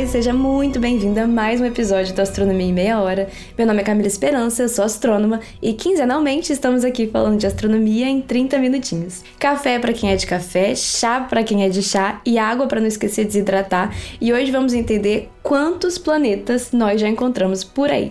e seja muito bem-vinda a mais um episódio do Astronomia em Meia Hora. Meu nome é Camila Esperança, eu sou astrônoma e quinzenalmente estamos aqui falando de astronomia em 30 minutinhos. Café para quem é de café, chá para quem é de chá e água para não esquecer de desidratar. E hoje vamos entender quantos planetas nós já encontramos por aí.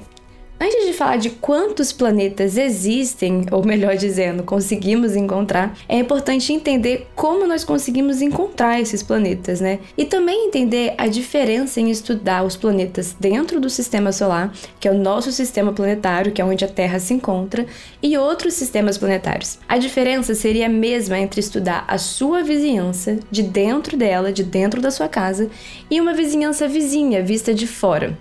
Antes de falar de quantos planetas existem, ou melhor dizendo, conseguimos encontrar, é importante entender como nós conseguimos encontrar esses planetas, né? E também entender a diferença em estudar os planetas dentro do sistema solar, que é o nosso sistema planetário, que é onde a Terra se encontra, e outros sistemas planetários. A diferença seria a mesma entre estudar a sua vizinhança, de dentro dela, de dentro da sua casa, e uma vizinhança vizinha, vista de fora.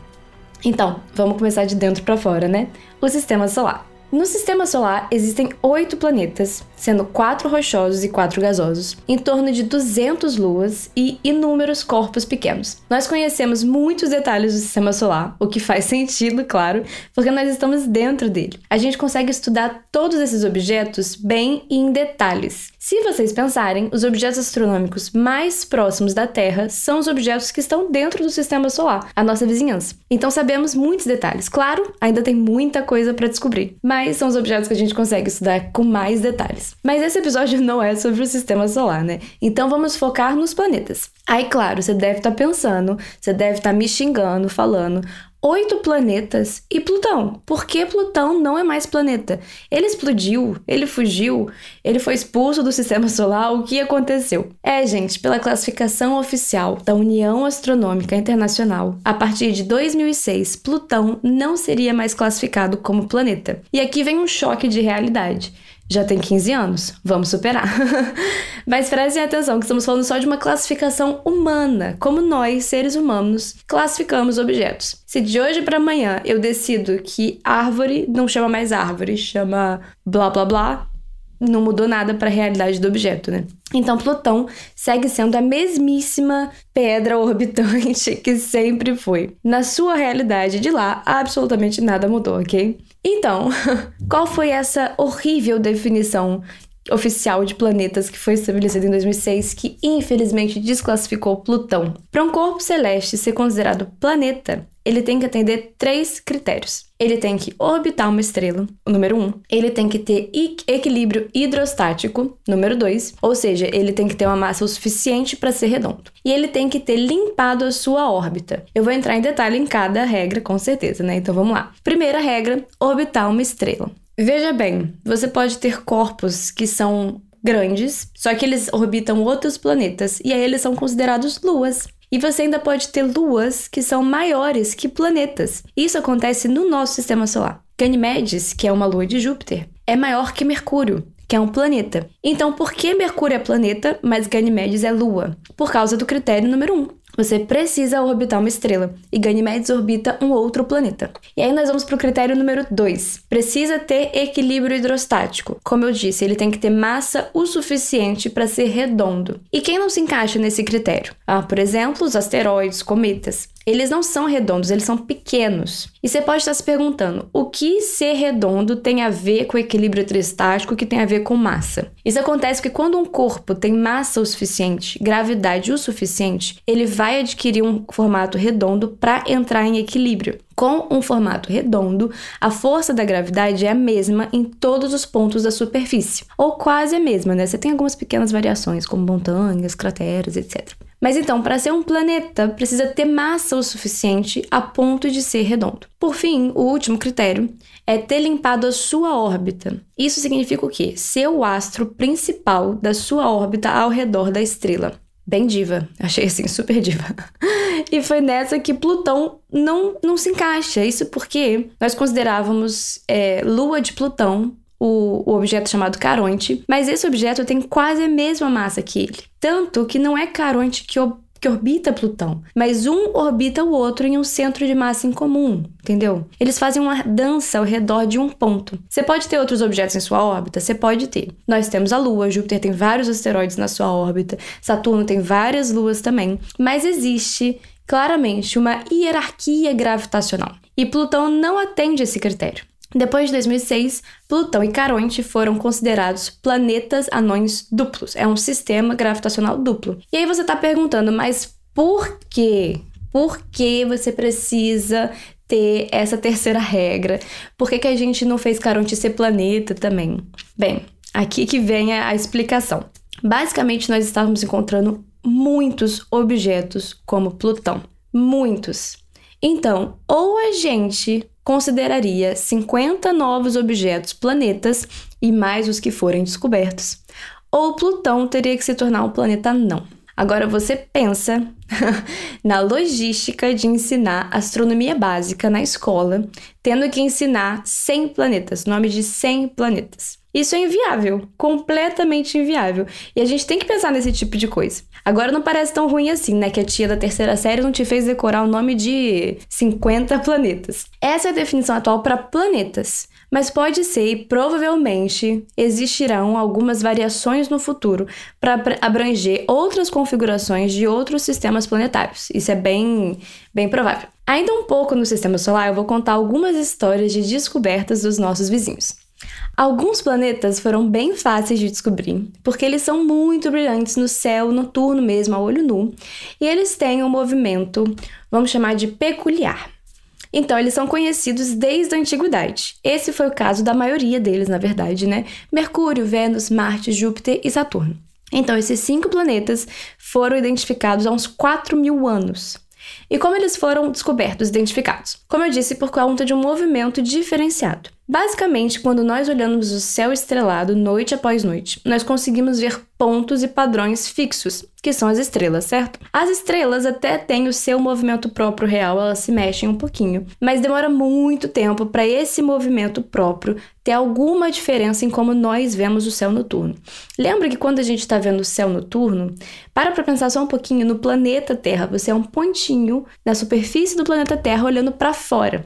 Então, vamos começar de dentro para fora, né? O sistema solar. No sistema solar existem oito planetas, sendo quatro rochosos e quatro gasosos, em torno de 200 luas e inúmeros corpos pequenos. Nós conhecemos muitos detalhes do sistema solar, o que faz sentido, claro, porque nós estamos dentro dele. A gente consegue estudar todos esses objetos bem e em detalhes. Se vocês pensarem, os objetos astronômicos mais próximos da Terra são os objetos que estão dentro do sistema solar, a nossa vizinhança. Então sabemos muitos detalhes. Claro, ainda tem muita coisa para descobrir, mas quais são os objetos que a gente consegue estudar com mais detalhes. Mas esse episódio não é sobre o sistema solar, né? Então vamos focar nos planetas. Aí, claro, você deve estar tá pensando, você deve estar tá me xingando, falando: oito planetas e Plutão. Por que Plutão não é mais planeta? Ele explodiu? Ele fugiu? Ele foi expulso do sistema solar? O que aconteceu? É, gente, pela classificação oficial da União Astronômica Internacional, a partir de 2006, Plutão não seria mais classificado como planeta. E aqui vem um choque de realidade já tem 15 anos, vamos superar. Mas prestem atenção que estamos falando só de uma classificação humana, como nós, seres humanos, classificamos objetos. Se de hoje para amanhã eu decido que árvore não chama mais árvore, chama blá blá blá, não mudou nada para a realidade do objeto, né? Então Plutão segue sendo a mesmíssima pedra orbitante que sempre foi. Na sua realidade de lá, absolutamente nada mudou, ok? Então, qual foi essa horrível definição oficial de planetas que foi estabelecida em 2006 que infelizmente desclassificou Plutão? Para um corpo celeste ser considerado planeta, ele tem que atender três critérios. Ele tem que orbitar uma estrela, o número um. Ele tem que ter equilíbrio hidrostático, número dois. Ou seja, ele tem que ter uma massa o suficiente para ser redondo. E ele tem que ter limpado a sua órbita. Eu vou entrar em detalhe em cada regra, com certeza, né? Então vamos lá. Primeira regra: orbitar uma estrela. Veja bem, você pode ter corpos que são grandes, só que eles orbitam outros planetas e aí eles são considerados luas. E você ainda pode ter luas que são maiores que planetas. Isso acontece no nosso sistema solar. Ganymedes, que é uma lua de Júpiter, é maior que Mercúrio, que é um planeta. Então, por que Mercúrio é planeta, mas Ganymedes é lua? Por causa do critério número 1. Um. Você precisa orbitar uma estrela e Ganymedes orbita um outro planeta. E aí nós vamos para o critério número 2. Precisa ter equilíbrio hidrostático. Como eu disse, ele tem que ter massa o suficiente para ser redondo. E quem não se encaixa nesse critério? Ah, por exemplo, os asteroides, cometas. Eles não são redondos, eles são pequenos. E você pode estar se perguntando: o que ser redondo tem a ver com equilíbrio hidrostático, que tem a ver com massa? Isso acontece porque quando um corpo tem massa o suficiente, gravidade o suficiente, ele vai adquirir um formato redondo para entrar em equilíbrio. Com um formato redondo, a força da gravidade é a mesma em todos os pontos da superfície, ou quase a mesma, né? Você tem algumas pequenas variações, como montanhas, crateras, etc. Mas então, para ser um planeta, precisa ter massa o suficiente a ponto de ser redondo. Por fim, o último critério é ter limpado a sua órbita. Isso significa o quê? Ser o astro principal da sua órbita ao redor da estrela. Bem diva, achei assim, super diva. e foi nessa que Plutão não, não se encaixa. Isso porque nós considerávamos é, Lua de Plutão o, o, objeto chamado Caronte, mas esse objeto tem quase a mesma massa que ele. Tanto que não é Caronte que, que orbita Plutão, mas um orbita o outro em um centro de massa em comum, entendeu? Eles fazem uma dança ao redor de um ponto. Você pode ter outros objetos em sua órbita? Você pode ter. Nós temos a Lua, Júpiter tem vários asteroides na sua órbita, Saturno tem várias luas também, mas existe claramente uma hierarquia gravitacional. E Plutão não atende esse critério. Depois de 2006, Plutão e Caronte foram considerados planetas anões duplos. É um sistema gravitacional duplo. E aí você está perguntando, mas por quê? Por que você precisa ter essa terceira regra? Por que, que a gente não fez Caronte ser planeta também? Bem, aqui que vem a explicação. Basicamente, nós estávamos encontrando muitos objetos como Plutão. Muitos. Então, ou a gente consideraria 50 novos objetos planetas e mais os que forem descobertos, ou Plutão teria que se tornar um planeta não. Agora você pensa na logística de ensinar astronomia básica na escola, tendo que ensinar 100 planetas, nome de 100 planetas. Isso é inviável, completamente inviável. E a gente tem que pensar nesse tipo de coisa. Agora não parece tão ruim assim, né? Que a tia da terceira série não te fez decorar o nome de 50 planetas. Essa é a definição atual para planetas. Mas pode ser e provavelmente existirão algumas variações no futuro para abranger outras configurações de outros sistemas planetários. Isso é bem, bem provável. Ainda um pouco no sistema solar, eu vou contar algumas histórias de descobertas dos nossos vizinhos. Alguns planetas foram bem fáceis de descobrir, porque eles são muito brilhantes no céu noturno mesmo, a olho nu, e eles têm um movimento, vamos chamar de peculiar. Então, eles são conhecidos desde a antiguidade. Esse foi o caso da maioria deles, na verdade, né? Mercúrio, Vênus, Marte, Júpiter e Saturno. Então, esses cinco planetas foram identificados há uns 4 mil anos. E como eles foram descobertos, identificados? Como eu disse, por conta de um movimento diferenciado. Basicamente, quando nós olhamos o céu estrelado noite após noite, nós conseguimos ver pontos e padrões fixos, que são as estrelas, certo? As estrelas até têm o seu movimento próprio real, elas se mexem um pouquinho, mas demora muito tempo para esse movimento próprio ter alguma diferença em como nós vemos o céu noturno. Lembra que quando a gente está vendo o céu noturno, para para pensar só um pouquinho no planeta Terra, você é um pontinho na superfície do planeta Terra olhando para fora.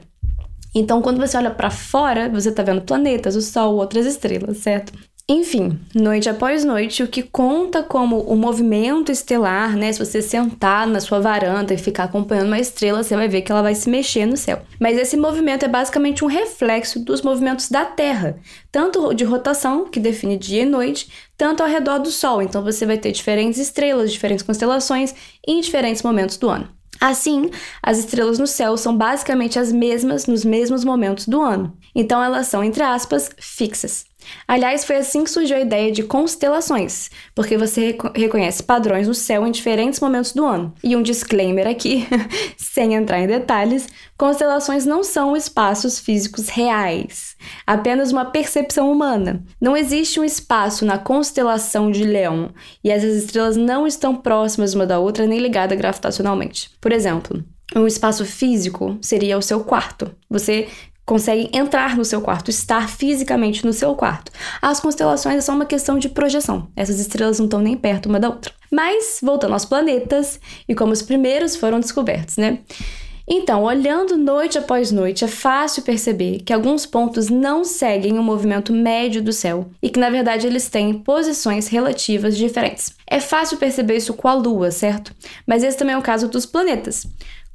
Então, quando você olha para fora, você está vendo planetas, o Sol, outras estrelas, certo? Enfim, noite após noite, o que conta como o movimento estelar, né? Se você sentar na sua varanda e ficar acompanhando uma estrela, você vai ver que ela vai se mexer no céu. Mas esse movimento é basicamente um reflexo dos movimentos da Terra, tanto de rotação, que define dia e noite, tanto ao redor do Sol. Então você vai ter diferentes estrelas, diferentes constelações em diferentes momentos do ano. Assim, as estrelas no céu são basicamente as mesmas nos mesmos momentos do ano. Então elas são, entre aspas, fixas. Aliás, foi assim que surgiu a ideia de constelações, porque você reconhece padrões no céu em diferentes momentos do ano. E um disclaimer aqui, sem entrar em detalhes: constelações não são espaços físicos reais, apenas uma percepção humana. Não existe um espaço na constelação de Leão e essas estrelas não estão próximas uma da outra nem ligadas gravitacionalmente. Por exemplo, um espaço físico seria o seu quarto. Você consegue entrar no seu quarto, estar fisicamente no seu quarto. As constelações é só uma questão de projeção. Essas estrelas não estão nem perto uma da outra. Mas, voltando aos planetas e como os primeiros foram descobertos, né? Então, olhando noite após noite, é fácil perceber que alguns pontos não seguem o movimento médio do céu e que, na verdade, eles têm posições relativas diferentes. É fácil perceber isso com a Lua, certo? Mas esse também é o caso dos planetas.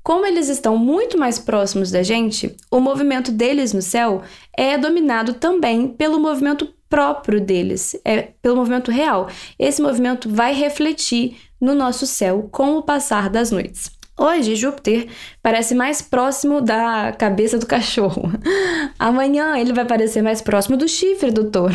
Como eles estão muito mais próximos da gente, o movimento deles no céu é dominado também pelo movimento próprio deles, é pelo movimento real. Esse movimento vai refletir no nosso céu com o passar das noites. Hoje, Júpiter parece mais próximo da cabeça do cachorro. Amanhã ele vai parecer mais próximo do chifre do touro.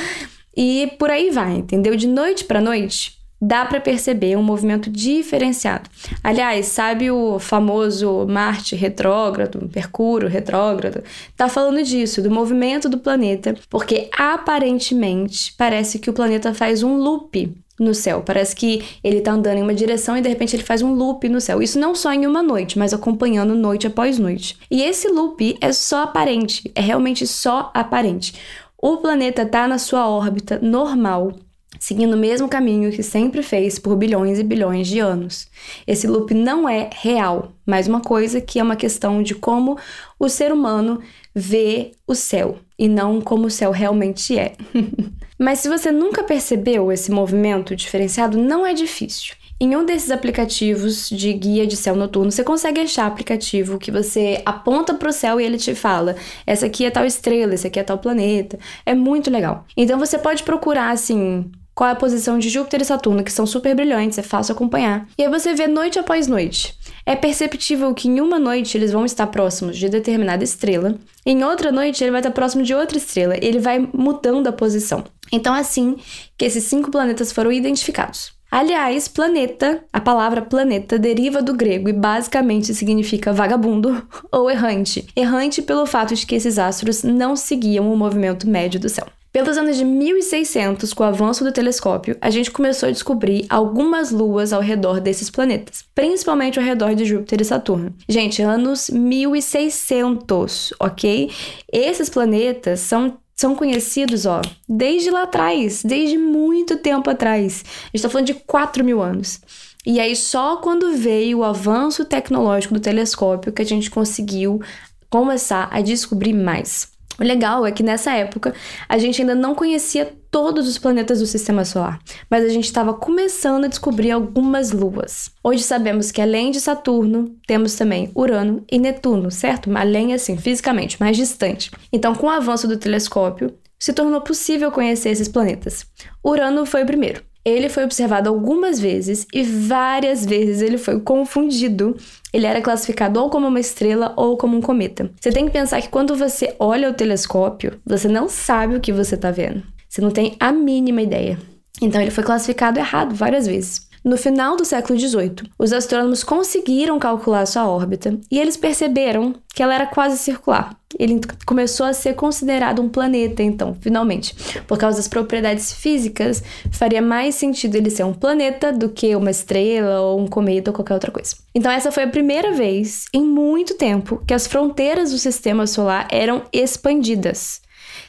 e por aí vai, entendeu? De noite para noite, dá para perceber um movimento diferenciado. Aliás, sabe o famoso Marte retrógrado, Mercúrio retrógrado? Tá falando disso, do movimento do planeta, porque aparentemente parece que o planeta faz um loop no céu. Parece que ele tá andando em uma direção e de repente ele faz um loop no céu. Isso não só em uma noite, mas acompanhando noite após noite. E esse loop é só aparente, é realmente só aparente. O planeta tá na sua órbita normal, seguindo o mesmo caminho que sempre fez por bilhões e bilhões de anos. Esse loop não é real, mais uma coisa que é uma questão de como o ser humano vê o céu e não como o céu realmente é. Mas se você nunca percebeu esse movimento diferenciado, não é difícil. Em um desses aplicativos de guia de céu noturno, você consegue achar aplicativo que você aponta para o céu e ele te fala: essa aqui é tal estrela, esse aqui é tal planeta. É muito legal. Então você pode procurar assim qual é a posição de Júpiter e Saturno, que são super brilhantes, é fácil acompanhar. E aí você vê noite após noite. É perceptível que em uma noite eles vão estar próximos de determinada estrela, em outra noite ele vai estar próximo de outra estrela, ele vai mudando a posição. Então é assim que esses cinco planetas foram identificados. Aliás, planeta, a palavra planeta deriva do grego e basicamente significa vagabundo ou errante. Errante pelo fato de que esses astros não seguiam o movimento médio do céu. Pelos anos de 1600, com o avanço do telescópio, a gente começou a descobrir algumas luas ao redor desses planetas, principalmente ao redor de Júpiter e Saturno. Gente, anos 1600, ok? Esses planetas são são conhecidos, ó, desde lá atrás, desde muito tempo atrás. A gente tá falando de 4 mil anos. E aí, só quando veio o avanço tecnológico do telescópio que a gente conseguiu começar a descobrir mais. O legal é que nessa época a gente ainda não conhecia todos os planetas do sistema solar, mas a gente estava começando a descobrir algumas luas. Hoje sabemos que além de Saturno, temos também Urano e Netuno, certo? Além assim, fisicamente, mais distante. Então, com o avanço do telescópio, se tornou possível conhecer esses planetas. Urano foi o primeiro. Ele foi observado algumas vezes e várias vezes ele foi confundido. Ele era classificado ou como uma estrela ou como um cometa. Você tem que pensar que quando você olha o telescópio, você não sabe o que você está vendo. Você não tem a mínima ideia. Então ele foi classificado errado várias vezes. No final do século XVIII, os astrônomos conseguiram calcular sua órbita e eles perceberam que ela era quase circular. Ele começou a ser considerado um planeta, então, finalmente. Por causa das propriedades físicas, faria mais sentido ele ser um planeta do que uma estrela ou um cometa ou qualquer outra coisa. Então, essa foi a primeira vez em muito tempo que as fronteiras do sistema solar eram expandidas.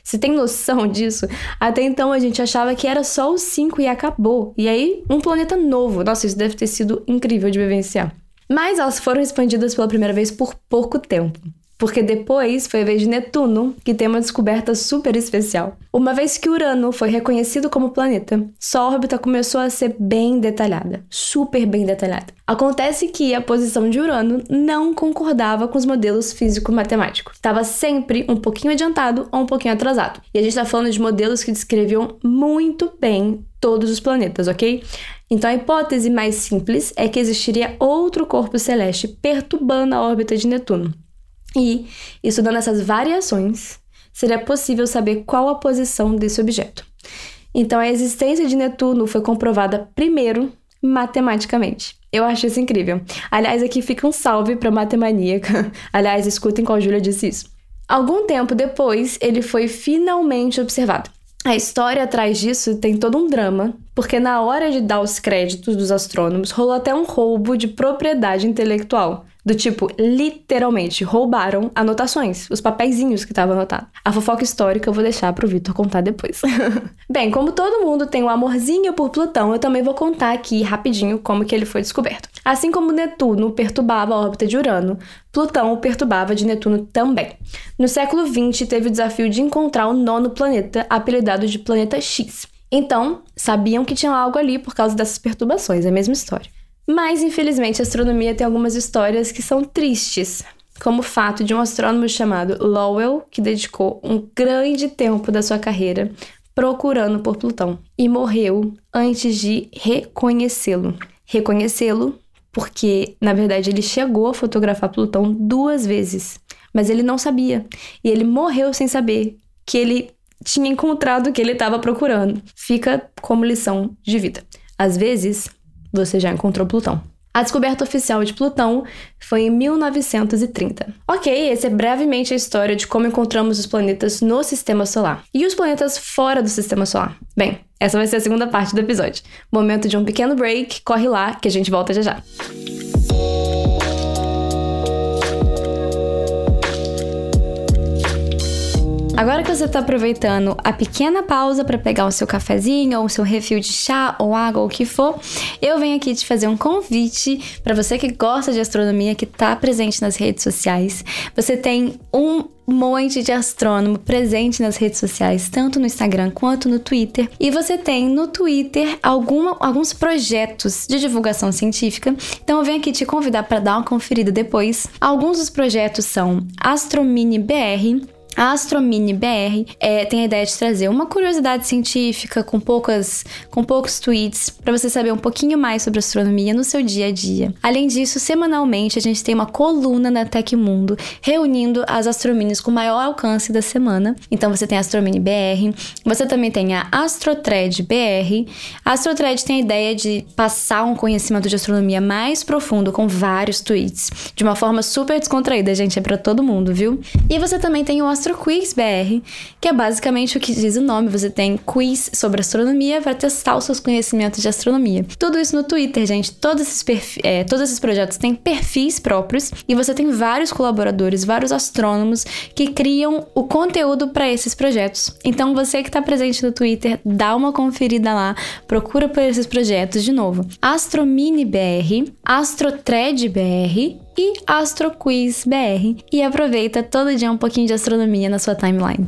Você tem noção disso? Até então a gente achava que era só os cinco e acabou. E aí, um planeta novo. Nossa, isso deve ter sido incrível de vivenciar. Mas elas foram expandidas pela primeira vez por pouco tempo porque depois foi a vez de Netuno que tem uma descoberta super especial. Uma vez que Urano foi reconhecido como planeta, sua órbita começou a ser bem detalhada, super bem detalhada. Acontece que a posição de Urano não concordava com os modelos físico-matemáticos. Estava sempre um pouquinho adiantado ou um pouquinho atrasado. E a gente está falando de modelos que descreviam muito bem todos os planetas, ok? Então a hipótese mais simples é que existiria outro corpo celeste perturbando a órbita de Netuno. E, estudando essas variações, seria possível saber qual a posição desse objeto. Então, a existência de Netuno foi comprovada primeiro matematicamente. Eu acho isso incrível. Aliás, aqui fica um salve para matemaníaca. Aliás, escutem qual Júlia disse isso. Algum tempo depois, ele foi finalmente observado. A história atrás disso tem todo um drama, porque na hora de dar os créditos dos astrônomos, rolou até um roubo de propriedade intelectual. Do tipo, literalmente, roubaram anotações, os papeizinhos que estavam anotados. A fofoca histórica eu vou deixar pro Vitor contar depois. Bem, como todo mundo tem um amorzinho por Plutão, eu também vou contar aqui rapidinho como que ele foi descoberto. Assim como Netuno perturbava a órbita de Urano, Plutão o perturbava de Netuno também. No século XX, teve o desafio de encontrar o nono planeta, apelidado de Planeta X. Então, sabiam que tinha algo ali por causa dessas perturbações, é a mesma história. Mas, infelizmente, a astronomia tem algumas histórias que são tristes, como o fato de um astrônomo chamado Lowell, que dedicou um grande tempo da sua carreira procurando por Plutão e morreu antes de reconhecê-lo. Reconhecê-lo porque, na verdade, ele chegou a fotografar Plutão duas vezes, mas ele não sabia. E ele morreu sem saber que ele tinha encontrado o que ele estava procurando. Fica como lição de vida. Às vezes, você já encontrou Plutão. A descoberta oficial de Plutão foi em 1930. Ok, essa é brevemente a história de como encontramos os planetas no sistema solar. E os planetas fora do sistema solar? Bem, essa vai ser a segunda parte do episódio. Momento de um pequeno break, corre lá que a gente volta já já. Agora que você está aproveitando a pequena pausa para pegar o seu cafezinho ou o seu refil de chá ou água ou o que for, eu venho aqui te fazer um convite para você que gosta de astronomia, que está presente nas redes sociais. Você tem um monte de astrônomo presente nas redes sociais, tanto no Instagram quanto no Twitter. E você tem no Twitter alguma, alguns projetos de divulgação científica. Então eu venho aqui te convidar para dar uma conferida depois. Alguns dos projetos são Astromini BR, a Astromini BR é, tem a ideia de trazer uma curiosidade científica com poucas, com poucos tweets para você saber um pouquinho mais sobre astronomia no seu dia a dia. Além disso, semanalmente a gente tem uma coluna na Tecmundo reunindo as astrominis com maior alcance da semana. Então você tem a Astromini BR, você também tem a Astrotred BR. A Astrotred tem a ideia de passar um conhecimento de astronomia mais profundo com vários tweets, de uma forma super descontraída, gente, é para todo mundo, viu? E você também tem o Astro Astro Quiz BR, que é basicamente o que diz o nome. Você tem quiz sobre astronomia para testar os seus conhecimentos de astronomia. Tudo isso no Twitter, gente. Todos esses, é, todos esses projetos têm perfis próprios e você tem vários colaboradores, vários astrônomos que criam o conteúdo para esses projetos. Então, você que está presente no Twitter, dá uma conferida lá, procura por esses projetos de novo. Astromini BR, Astrotred BR e Astro Quiz BR e aproveita todo dia um pouquinho de astronomia na sua timeline.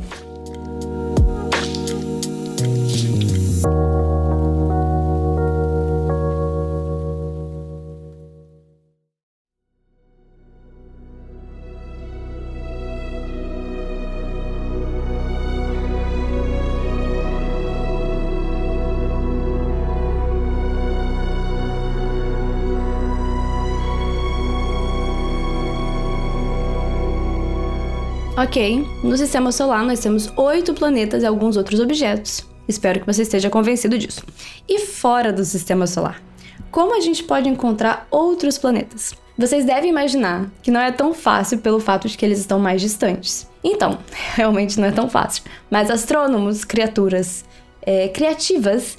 Ok, no sistema solar nós temos oito planetas e alguns outros objetos. Espero que você esteja convencido disso. E fora do sistema solar? Como a gente pode encontrar outros planetas? Vocês devem imaginar que não é tão fácil pelo fato de que eles estão mais distantes. Então, realmente não é tão fácil. Mas astrônomos, criaturas é, criativas,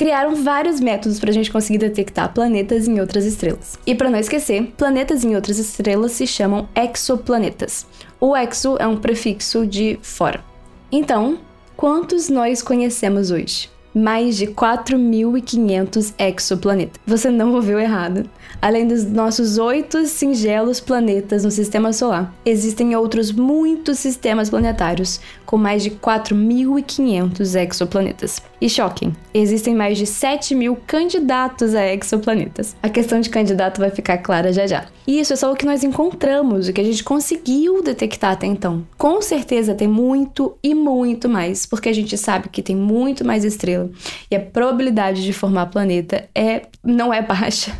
criaram vários métodos para a gente conseguir detectar planetas em outras estrelas. E para não esquecer, planetas em outras estrelas se chamam exoplanetas. O exo é um prefixo de fora. Então, quantos nós conhecemos hoje? mais de 4.500 exoplanetas. Você não ouviu errado. Além dos nossos oito singelos planetas no sistema solar, existem outros muitos sistemas planetários com mais de 4.500 exoplanetas. E choquem, existem mais de 7 mil candidatos a exoplanetas. A questão de candidato vai ficar clara já já. E isso é só o que nós encontramos, o que a gente conseguiu detectar até então. Com certeza tem muito e muito mais, porque a gente sabe que tem muito mais estrelas e a probabilidade de formar planeta é não é baixa.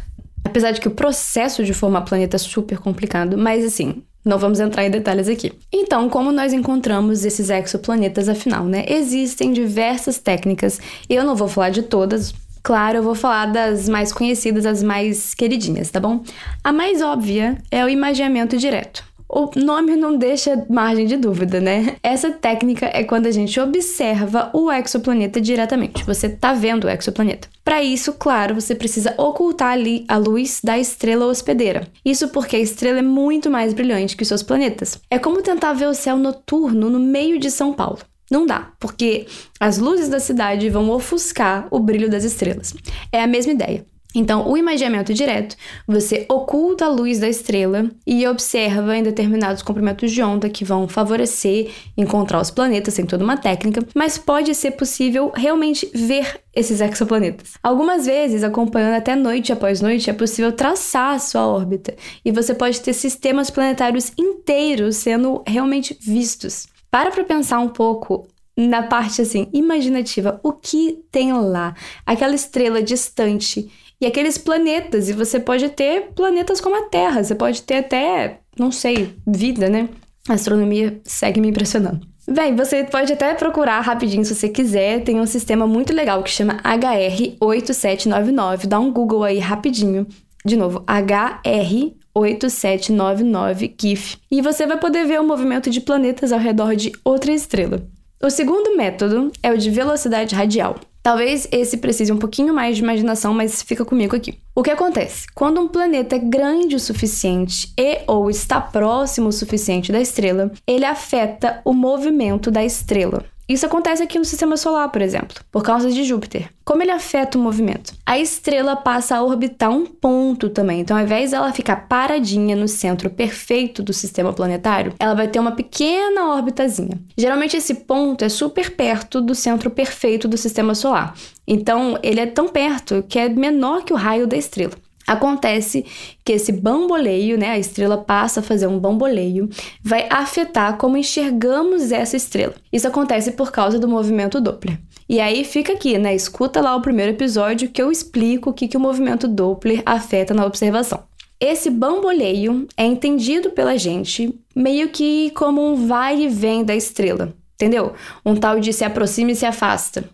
Apesar de que o processo de formar planeta é super complicado, mas assim, não vamos entrar em detalhes aqui. Então, como nós encontramos esses exoplanetas afinal, né? Existem diversas técnicas, e eu não vou falar de todas, Claro, eu vou falar das mais conhecidas, as mais queridinhas, tá bom? A mais óbvia é o imaginamento direto. O nome não deixa margem de dúvida, né? Essa técnica é quando a gente observa o exoplaneta diretamente. Você tá vendo o exoplaneta. Para isso, claro, você precisa ocultar ali a luz da estrela hospedeira. Isso porque a estrela é muito mais brilhante que os seus planetas. É como tentar ver o céu noturno no meio de São Paulo. Não dá, porque as luzes da cidade vão ofuscar o brilho das estrelas. É a mesma ideia. Então, o imaginamento direto, você oculta a luz da estrela e observa em determinados comprimentos de onda que vão favorecer encontrar os planetas, tem toda uma técnica, mas pode ser possível realmente ver esses exoplanetas. Algumas vezes, acompanhando até noite após noite, é possível traçar a sua órbita e você pode ter sistemas planetários inteiros sendo realmente vistos. Para para pensar um pouco na parte assim imaginativa, o que tem lá? Aquela estrela distante e aqueles planetas. E você pode ter planetas como a Terra, você pode ter até, não sei, vida, né? A astronomia segue me impressionando. Bem, você pode até procurar rapidinho se você quiser. Tem um sistema muito legal que chama HR8799. Dá um Google aí rapidinho. De novo, HR8799 KIF. E você vai poder ver o movimento de planetas ao redor de outra estrela. O segundo método é o de velocidade radial. Talvez esse precise um pouquinho mais de imaginação, mas fica comigo aqui. O que acontece? Quando um planeta é grande o suficiente e ou está próximo o suficiente da estrela, ele afeta o movimento da estrela. Isso acontece aqui no sistema solar, por exemplo, por causa de Júpiter. Como ele afeta o movimento? A estrela passa a orbitar um ponto também. Então, ao invés dela ficar paradinha no centro perfeito do sistema planetário, ela vai ter uma pequena orbitazinha. Geralmente, esse ponto é super perto do centro perfeito do sistema solar. Então, ele é tão perto que é menor que o raio da estrela. Acontece que esse bamboleio, né, a estrela passa a fazer um bamboleio, vai afetar como enxergamos essa estrela. Isso acontece por causa do movimento Doppler. E aí fica aqui, né? Escuta lá o primeiro episódio que eu explico o que, que o movimento Doppler afeta na observação. Esse bamboleio é entendido pela gente meio que como um vai e vem da estrela, entendeu? Um tal de se aproxima e se afasta.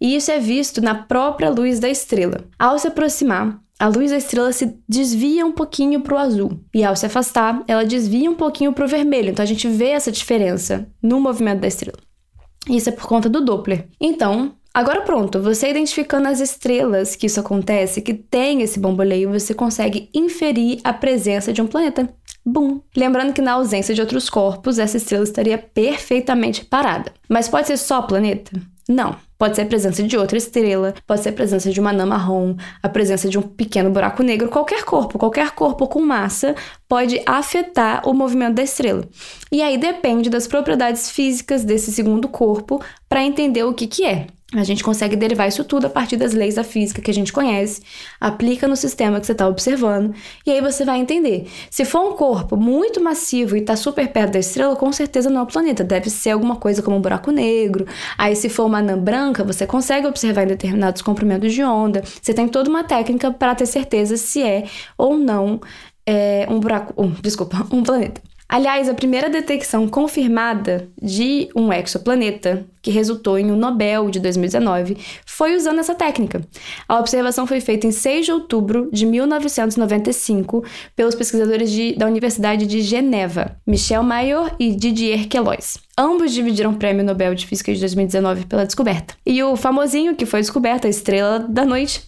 E isso é visto na própria luz da estrela. Ao se aproximar, a luz da estrela se desvia um pouquinho para o azul e ao se afastar, ela desvia um pouquinho para o vermelho. Então a gente vê essa diferença no movimento da estrela. Isso é por conta do Doppler. Então, agora pronto, você identificando as estrelas que isso acontece, que tem esse bamboleio, você consegue inferir a presença de um planeta. Bum! Lembrando que na ausência de outros corpos, essa estrela estaria perfeitamente parada. Mas pode ser só planeta? Não. Pode ser a presença de outra estrela, pode ser a presença de uma anã marrom, a presença de um pequeno buraco negro, qualquer corpo, qualquer corpo com massa pode afetar o movimento da estrela. E aí depende das propriedades físicas desse segundo corpo para entender o que, que é. A gente consegue derivar isso tudo a partir das leis da física que a gente conhece, aplica no sistema que você está observando, e aí você vai entender. Se for um corpo muito massivo e está super perto da estrela, com certeza não é o planeta, deve ser alguma coisa como um buraco negro. Aí, se for uma anã branca, você consegue observar em determinados comprimentos de onda. Você tem toda uma técnica para ter certeza se é ou não é, um buraco. Um, desculpa, um planeta. Aliás, a primeira detecção confirmada de um exoplaneta, que resultou em um Nobel de 2019, foi usando essa técnica. A observação foi feita em 6 de outubro de 1995 pelos pesquisadores de, da Universidade de Geneva, Michel Mayor e Didier Queloz. Ambos dividiram o Prêmio Nobel de Física de 2019 pela descoberta. E o famosinho que foi descoberto, a estrela da noite,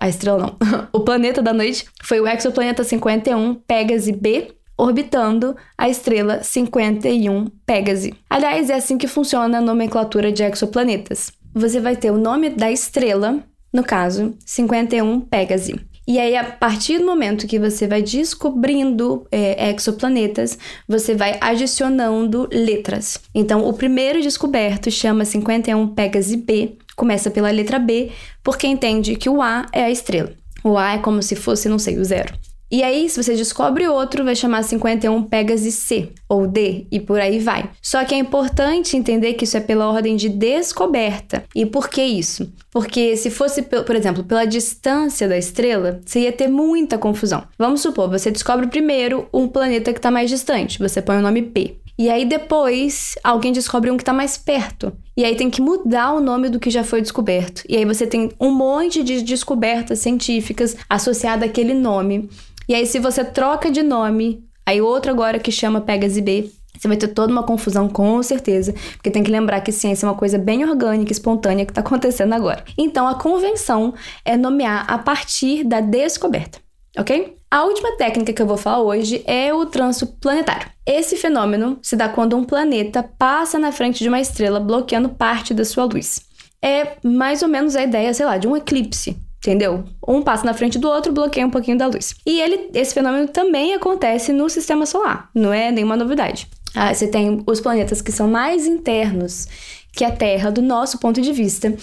a estrela não, o planeta da noite, foi o exoplaneta 51 Pegasi B, orbitando a estrela 51 Pégase. Aliás, é assim que funciona a nomenclatura de exoplanetas. Você vai ter o nome da estrela, no caso, 51 Pégase. E aí, a partir do momento que você vai descobrindo é, exoplanetas, você vai adicionando letras. Então, o primeiro descoberto chama 51 Pégase B, começa pela letra B, porque entende que o A é a estrela. O A é como se fosse, não sei, o zero. E aí, se você descobre outro, vai chamar 51 Pegasus C ou D e por aí vai. Só que é importante entender que isso é pela ordem de descoberta. E por que isso? Porque se fosse, por exemplo, pela distância da estrela, você ia ter muita confusão. Vamos supor, você descobre primeiro um planeta que está mais distante, você põe o nome P. E aí depois alguém descobre um que está mais perto. E aí tem que mudar o nome do que já foi descoberto. E aí você tem um monte de descobertas científicas associadas àquele nome. E aí, se você troca de nome, aí outro agora que chama Pegasus B, você vai ter toda uma confusão, com certeza, porque tem que lembrar que ciência é uma coisa bem orgânica, espontânea que está acontecendo agora. Então, a convenção é nomear a partir da descoberta, ok? A última técnica que eu vou falar hoje é o trânsito planetário. Esse fenômeno se dá quando um planeta passa na frente de uma estrela, bloqueando parte da sua luz. É mais ou menos a ideia, sei lá, de um eclipse entendeu? Um passa na frente do outro, bloqueia um pouquinho da luz. E ele, esse fenômeno também acontece no sistema solar, não é nenhuma novidade. Ah, você tem os planetas que são mais internos que a Terra, do nosso ponto de vista.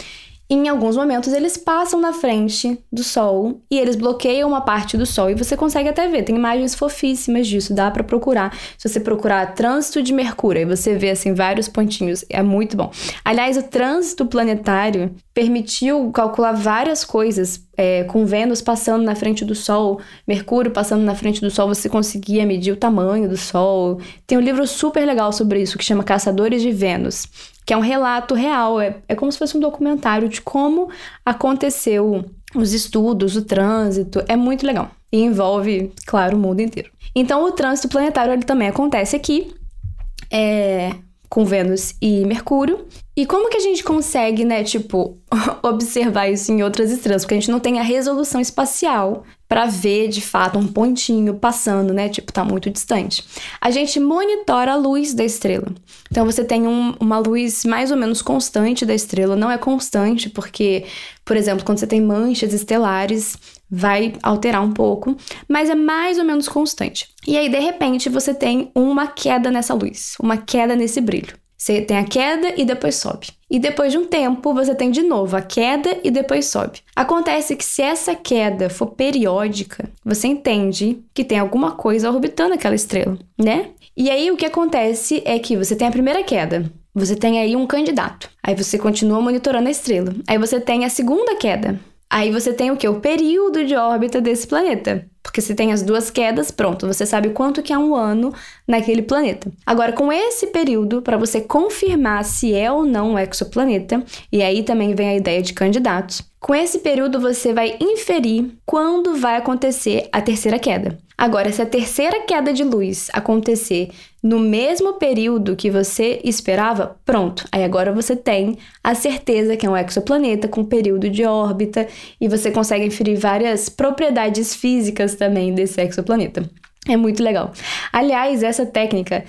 Em alguns momentos eles passam na frente do Sol e eles bloqueiam uma parte do Sol e você consegue até ver, tem imagens fofíssimas disso, dá para procurar. Se você procurar trânsito de Mercúrio, você vê assim vários pontinhos, é muito bom. Aliás, o trânsito planetário permitiu calcular várias coisas, é, com Vênus passando na frente do Sol, Mercúrio passando na frente do Sol, você conseguia medir o tamanho do Sol. Tem um livro super legal sobre isso que chama Caçadores de Vênus que é um relato real, é, é como se fosse um documentário de como aconteceu os estudos, o trânsito, é muito legal. E envolve, claro, o mundo inteiro. Então, o trânsito planetário ele também acontece aqui, é, com Vênus e Mercúrio. E como que a gente consegue, né, tipo, observar isso em outras estrelas? Porque a gente não tem a resolução espacial para ver de fato um pontinho passando, né? Tipo, tá muito distante. A gente monitora a luz da estrela. Então você tem um, uma luz mais ou menos constante da estrela. Não é constante, porque, por exemplo, quando você tem manchas estelares, vai alterar um pouco, mas é mais ou menos constante. E aí, de repente, você tem uma queda nessa luz, uma queda nesse brilho. Você tem a queda e depois sobe. E depois de um tempo, você tem de novo a queda e depois sobe. Acontece que se essa queda for periódica, você entende que tem alguma coisa orbitando aquela estrela, né? E aí o que acontece é que você tem a primeira queda, você tem aí um candidato. Aí você continua monitorando a estrela. Aí você tem a segunda queda. Aí você tem o que? O período de órbita desse planeta. Porque se tem as duas quedas, pronto, você sabe quanto que é um ano naquele planeta. Agora, com esse período, para você confirmar se é ou não um exoplaneta, e aí também vem a ideia de candidatos, com esse período você vai inferir quando vai acontecer a terceira queda. Agora, se a terceira queda de luz acontecer no mesmo período que você esperava, pronto. Aí agora você tem a certeza que é um exoplaneta com período de órbita e você consegue inferir várias propriedades físicas também desse exoplaneta. É muito legal. Aliás, essa técnica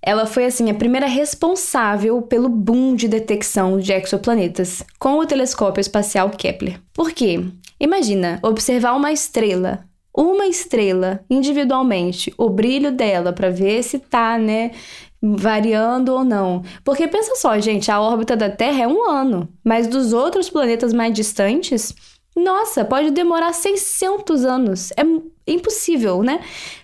ela foi assim a primeira responsável pelo boom de detecção de exoplanetas com o telescópio espacial Kepler. Por quê? Imagina observar uma estrela uma estrela individualmente, o brilho dela para ver se tá, né, variando ou não. Porque pensa só, gente, a órbita da Terra é um ano, mas dos outros planetas mais distantes, nossa, pode demorar 600 anos. É impossível, né?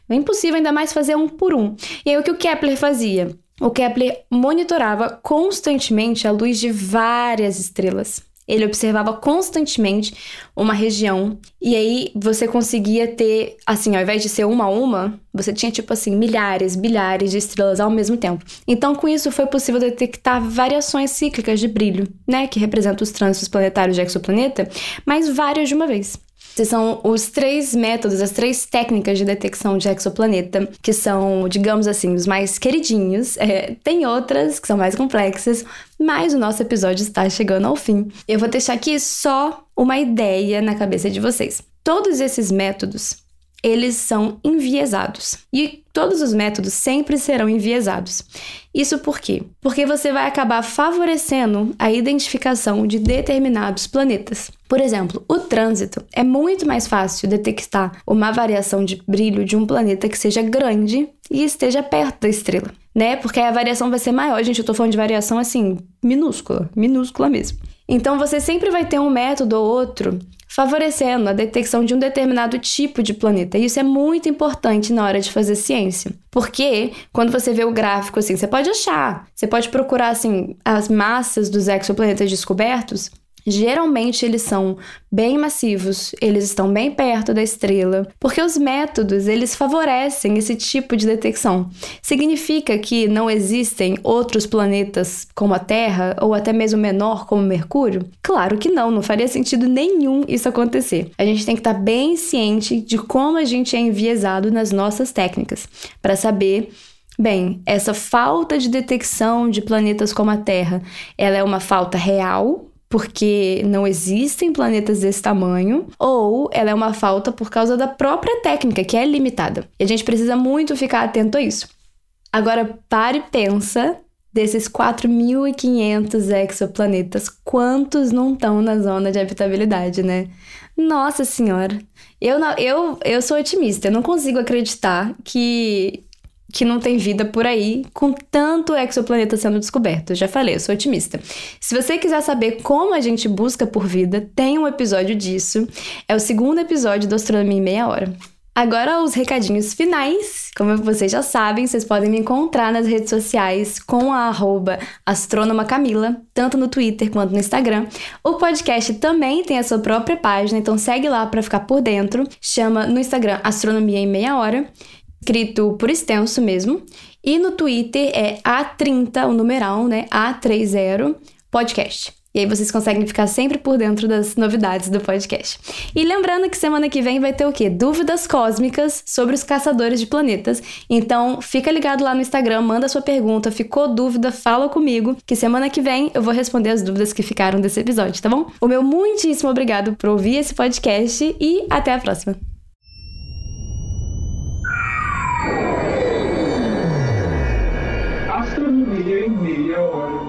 É impossível ainda mais fazer um por um. E aí o que o Kepler fazia? O Kepler monitorava constantemente a luz de várias estrelas. Ele observava constantemente uma região e aí você conseguia ter, assim, ao invés de ser uma a uma, você tinha tipo assim milhares, bilhares de estrelas ao mesmo tempo. Então, com isso foi possível detectar variações cíclicas de brilho, né, que representam os trânsitos planetários de exoplaneta, mas várias de uma vez. São os três métodos, as três técnicas de detecção de exoplaneta, que são, digamos assim, os mais queridinhos. É, tem outras que são mais complexas, mas o nosso episódio está chegando ao fim. Eu vou deixar aqui só uma ideia na cabeça de vocês. Todos esses métodos eles são enviesados. E todos os métodos sempre serão enviesados. Isso por quê? Porque você vai acabar favorecendo a identificação de determinados planetas. Por exemplo, o trânsito é muito mais fácil detectar uma variação de brilho de um planeta que seja grande e esteja perto da estrela, né? Porque a variação vai ser maior. Gente, eu tô falando de variação assim, minúscula, minúscula mesmo. Então você sempre vai ter um método ou outro favorecendo a detecção de um determinado tipo de planeta. E isso é muito importante na hora de fazer ciência. Porque quando você vê o gráfico assim, você pode achar, você pode procurar assim as massas dos exoplanetas descobertos Geralmente eles são bem massivos, eles estão bem perto da estrela, porque os métodos eles favorecem esse tipo de detecção. Significa que não existem outros planetas como a Terra ou até mesmo menor como Mercúrio? Claro que não, não faria sentido nenhum isso acontecer. A gente tem que estar bem ciente de como a gente é enviesado nas nossas técnicas para saber Bem, essa falta de detecção de planetas como a Terra, ela é uma falta real porque não existem planetas desse tamanho, ou ela é uma falta por causa da própria técnica, que é limitada. E a gente precisa muito ficar atento a isso. Agora, pare e pensa desses 4.500 exoplanetas, quantos não estão na zona de habitabilidade, né? Nossa Senhora! Eu, não, eu, eu sou otimista, eu não consigo acreditar que que não tem vida por aí com tanto exoplaneta sendo descoberto. já falei, eu sou otimista. Se você quiser saber como a gente busca por vida, tem um episódio disso. É o segundo episódio do Astronomia em Meia Hora. Agora os recadinhos finais. Como vocês já sabem, vocês podem me encontrar nas redes sociais com a arroba Camila, tanto no Twitter quanto no Instagram. O podcast também tem a sua própria página, então segue lá para ficar por dentro. Chama no Instagram Astronomia em Meia Hora, escrito por extenso mesmo. E no Twitter é A30, o numeral, né? A30 podcast. E aí vocês conseguem ficar sempre por dentro das novidades do podcast. E lembrando que semana que vem vai ter o quê? Dúvidas cósmicas sobre os caçadores de planetas. Então, fica ligado lá no Instagram, manda sua pergunta, ficou dúvida, fala comigo, que semana que vem eu vou responder as dúvidas que ficaram desse episódio, tá bom? O meu muitíssimo obrigado por ouvir esse podcast e até a próxima. Astronomia em meia hora.